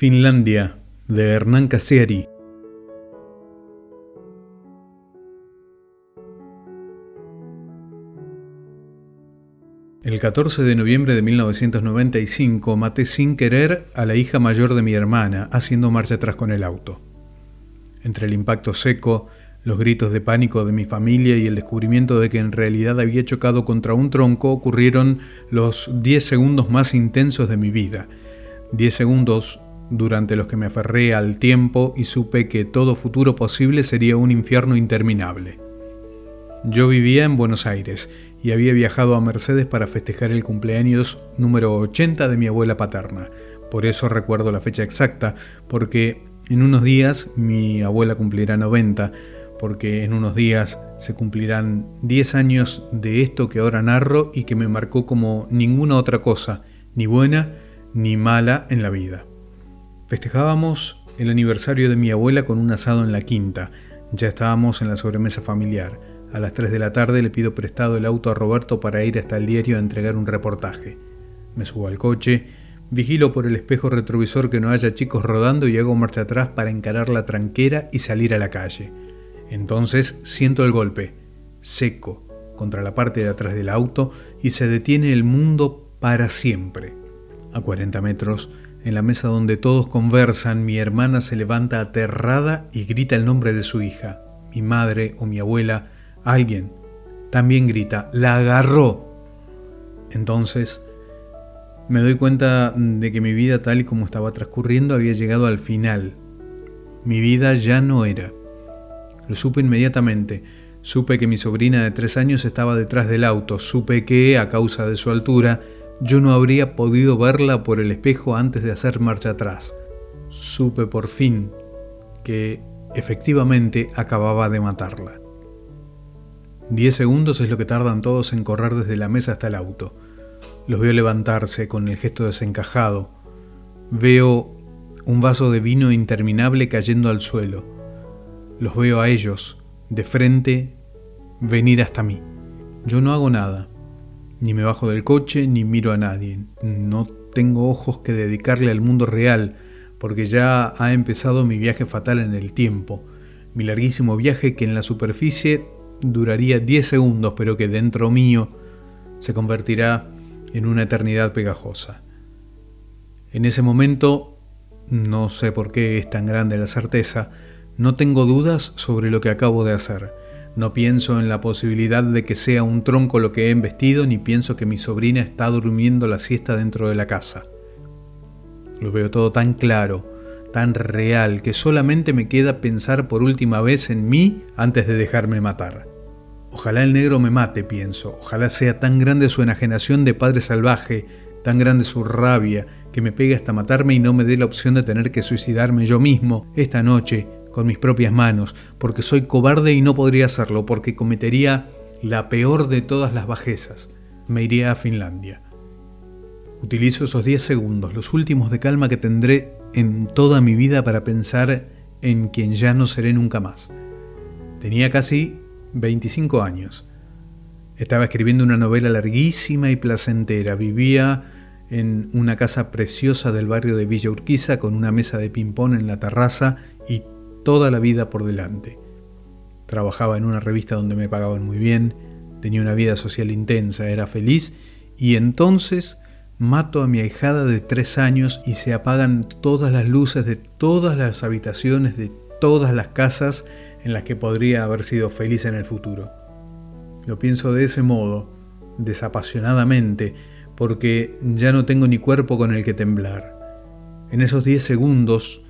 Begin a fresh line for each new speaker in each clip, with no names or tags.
Finlandia, de Hernán Casieri. El 14 de noviembre de 1995 maté sin querer a la hija mayor de mi hermana haciendo marcha atrás con el auto. Entre el impacto seco, los gritos de pánico de mi familia y el descubrimiento de que en realidad había chocado contra un tronco ocurrieron los 10 segundos más intensos de mi vida. 10 segundos durante los que me aferré al tiempo y supe que todo futuro posible sería un infierno interminable. Yo vivía en Buenos Aires y había viajado a Mercedes para festejar el cumpleaños número 80 de mi abuela paterna. Por eso recuerdo la fecha exacta, porque en unos días mi abuela cumplirá 90, porque en unos días se cumplirán 10 años de esto que ahora narro y que me marcó como ninguna otra cosa, ni buena ni mala en la vida. Festejábamos el aniversario de mi abuela con un asado en la quinta. Ya estábamos en la sobremesa familiar. A las 3 de la tarde le pido prestado el auto a Roberto para ir hasta el diario a entregar un reportaje. Me subo al coche, vigilo por el espejo retrovisor que no haya chicos rodando y hago marcha atrás para encarar la tranquera y salir a la calle. Entonces siento el golpe, seco, contra la parte de atrás del auto y se detiene el mundo para siempre. A 40 metros en la mesa donde todos conversan, mi hermana se levanta aterrada y grita el nombre de su hija. Mi madre o mi abuela, alguien, también grita, la agarró. Entonces, me doy cuenta de que mi vida tal y como estaba transcurriendo había llegado al final. Mi vida ya no era. Lo supe inmediatamente. Supe que mi sobrina de tres años estaba detrás del auto. Supe que, a causa de su altura, yo no habría podido verla por el espejo antes de hacer marcha atrás. Supe por fin que efectivamente acababa de matarla. Diez segundos es lo que tardan todos en correr desde la mesa hasta el auto. Los veo levantarse con el gesto desencajado. Veo un vaso de vino interminable cayendo al suelo. Los veo a ellos, de frente, venir hasta mí. Yo no hago nada. Ni me bajo del coche ni miro a nadie. No tengo ojos que dedicarle al mundo real, porque ya ha empezado mi viaje fatal en el tiempo. Mi larguísimo viaje que en la superficie duraría 10 segundos, pero que dentro mío se convertirá en una eternidad pegajosa. En ese momento, no sé por qué es tan grande la certeza, no tengo dudas sobre lo que acabo de hacer. No pienso en la posibilidad de que sea un tronco lo que he embestido, ni pienso que mi sobrina está durmiendo la siesta dentro de la casa. Lo veo todo tan claro, tan real, que solamente me queda pensar por última vez en mí antes de dejarme matar. Ojalá el negro me mate, pienso. Ojalá sea tan grande su enajenación de padre salvaje, tan grande su rabia, que me pegue hasta matarme y no me dé la opción de tener que suicidarme yo mismo esta noche con mis propias manos, porque soy cobarde y no podría hacerlo, porque cometería la peor de todas las bajezas. Me iría a Finlandia. Utilizo esos 10 segundos, los últimos de calma que tendré en toda mi vida para pensar en quien ya no seré nunca más. Tenía casi 25 años. Estaba escribiendo una novela larguísima y placentera. Vivía en una casa preciosa del barrio de Villa Urquiza con una mesa de ping-pong en la terraza y toda la vida por delante. Trabajaba en una revista donde me pagaban muy bien, tenía una vida social intensa, era feliz y entonces mato a mi ahijada de tres años y se apagan todas las luces de todas las habitaciones de todas las casas en las que podría haber sido feliz en el futuro. Lo pienso de ese modo, desapasionadamente, porque ya no tengo ni cuerpo con el que temblar. En esos diez segundos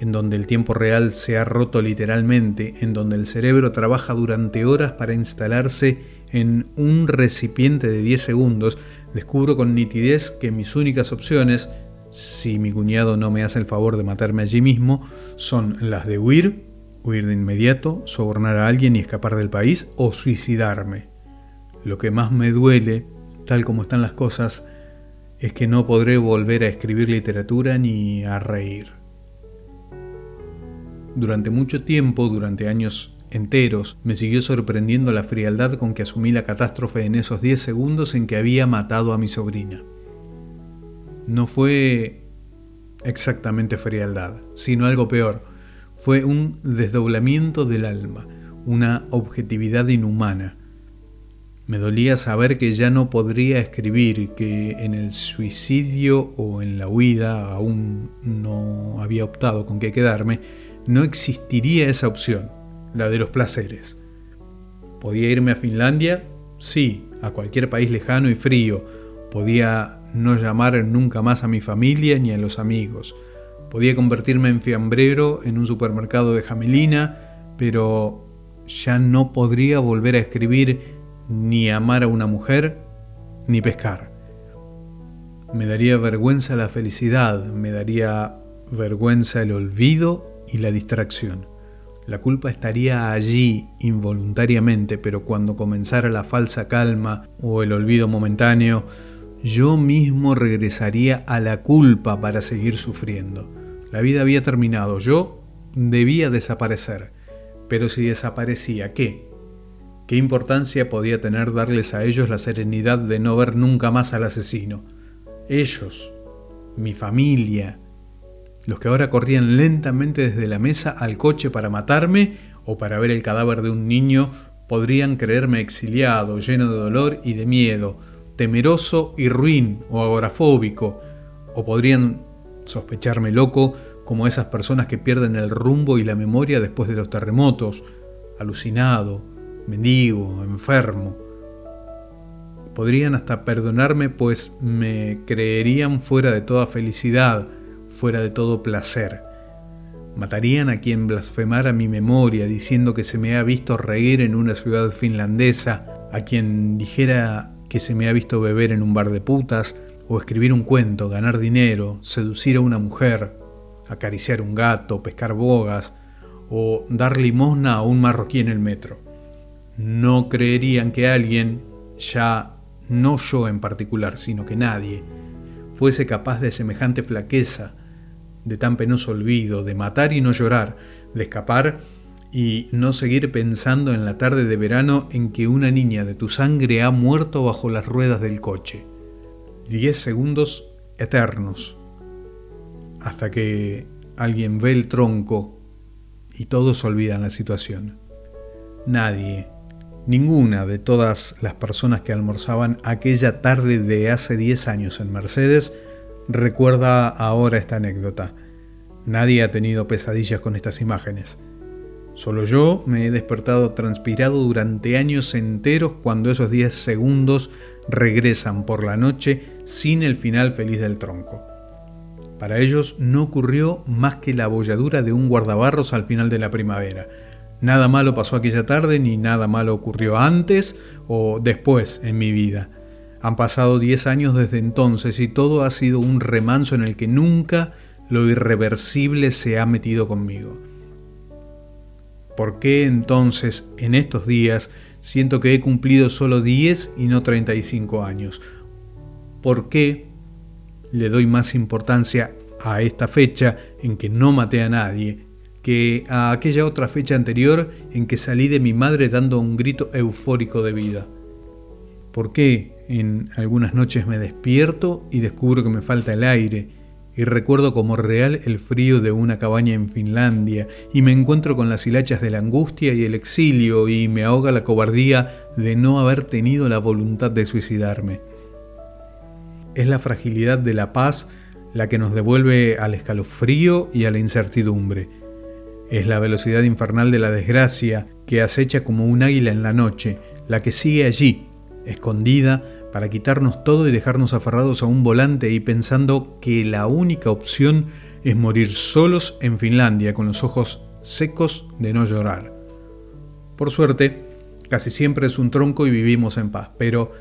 en donde el tiempo real se ha roto literalmente, en donde el cerebro trabaja durante horas para instalarse en un recipiente de 10 segundos, descubro con nitidez que mis únicas opciones, si mi cuñado no me hace el favor de matarme allí mismo, son las de huir, huir de inmediato, sobornar a alguien y escapar del país, o suicidarme. Lo que más me duele, tal como están las cosas, es que no podré volver a escribir literatura ni a reír. Durante mucho tiempo, durante años enteros, me siguió sorprendiendo la frialdad con que asumí la catástrofe en esos 10 segundos en que había matado a mi sobrina. No fue exactamente frialdad, sino algo peor. Fue un desdoblamiento del alma, una objetividad inhumana. Me dolía saber que ya no podría escribir, que en el suicidio o en la huida, aún no había optado con qué quedarme, no existiría esa opción, la de los placeres. ¿Podía irme a Finlandia? Sí, a cualquier país lejano y frío. Podía no llamar nunca más a mi familia ni a los amigos. Podía convertirme en fiambrero en un supermercado de Jamelina, pero ya no podría volver a escribir ni amar a una mujer, ni pescar. Me daría vergüenza la felicidad, me daría vergüenza el olvido y la distracción. La culpa estaría allí involuntariamente, pero cuando comenzara la falsa calma o el olvido momentáneo, yo mismo regresaría a la culpa para seguir sufriendo. La vida había terminado, yo debía desaparecer. Pero si desaparecía, ¿qué? ¿Qué importancia podía tener darles a ellos la serenidad de no ver nunca más al asesino? Ellos, mi familia, los que ahora corrían lentamente desde la mesa al coche para matarme o para ver el cadáver de un niño, podrían creerme exiliado, lleno de dolor y de miedo, temeroso y ruin o agorafóbico, o podrían sospecharme loco como esas personas que pierden el rumbo y la memoria después de los terremotos, alucinado, mendigo, enfermo. Podrían hasta perdonarme pues me creerían fuera de toda felicidad, fuera de todo placer. Matarían a quien blasfemara mi memoria diciendo que se me ha visto reír en una ciudad finlandesa, a quien dijera que se me ha visto beber en un bar de putas, o escribir un cuento, ganar dinero, seducir a una mujer, acariciar un gato, pescar bogas, o dar limosna a un marroquí en el metro. No creerían que alguien, ya no yo en particular, sino que nadie, fuese capaz de semejante flaqueza, de tan penoso olvido, de matar y no llorar, de escapar y no seguir pensando en la tarde de verano en que una niña de tu sangre ha muerto bajo las ruedas del coche. Diez segundos eternos, hasta que alguien ve el tronco y todos olvidan la situación. Nadie, ninguna de todas las personas que almorzaban aquella tarde de hace diez años en Mercedes recuerda ahora esta anécdota. Nadie ha tenido pesadillas con estas imágenes. Solo yo me he despertado transpirado durante años enteros cuando esos 10 segundos regresan por la noche sin el final feliz del tronco. Para ellos no ocurrió más que la abolladura de un guardabarros al final de la primavera. Nada malo pasó aquella tarde ni nada malo ocurrió antes o después en mi vida. Han pasado 10 años desde entonces y todo ha sido un remanso en el que nunca lo irreversible se ha metido conmigo. ¿Por qué entonces en estos días siento que he cumplido solo 10 y no 35 años? ¿Por qué le doy más importancia a esta fecha en que no maté a nadie que a aquella otra fecha anterior en que salí de mi madre dando un grito eufórico de vida? ¿Por qué en algunas noches me despierto y descubro que me falta el aire y recuerdo como real el frío de una cabaña en Finlandia y me encuentro con las hilachas de la angustia y el exilio y me ahoga la cobardía de no haber tenido la voluntad de suicidarme? Es la fragilidad de la paz la que nos devuelve al escalofrío y a la incertidumbre. Es la velocidad infernal de la desgracia que acecha como un águila en la noche, la que sigue allí, escondida, para quitarnos todo y dejarnos aferrados a un volante y pensando que la única opción es morir solos en Finlandia con los ojos secos de no llorar. Por suerte, casi siempre es un tronco y vivimos en paz, pero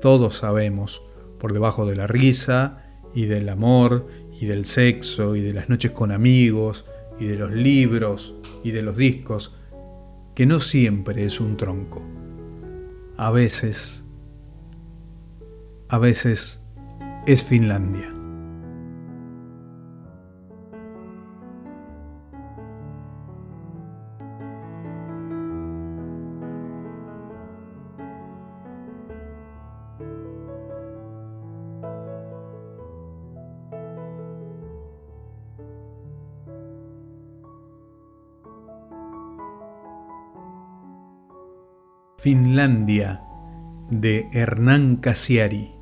todos sabemos, por debajo de la risa y del amor y del sexo y de las noches con amigos y de los libros y de los discos, que no siempre es un tronco. A veces a veces es Finlandia. Finlandia de Hernán Cassiari.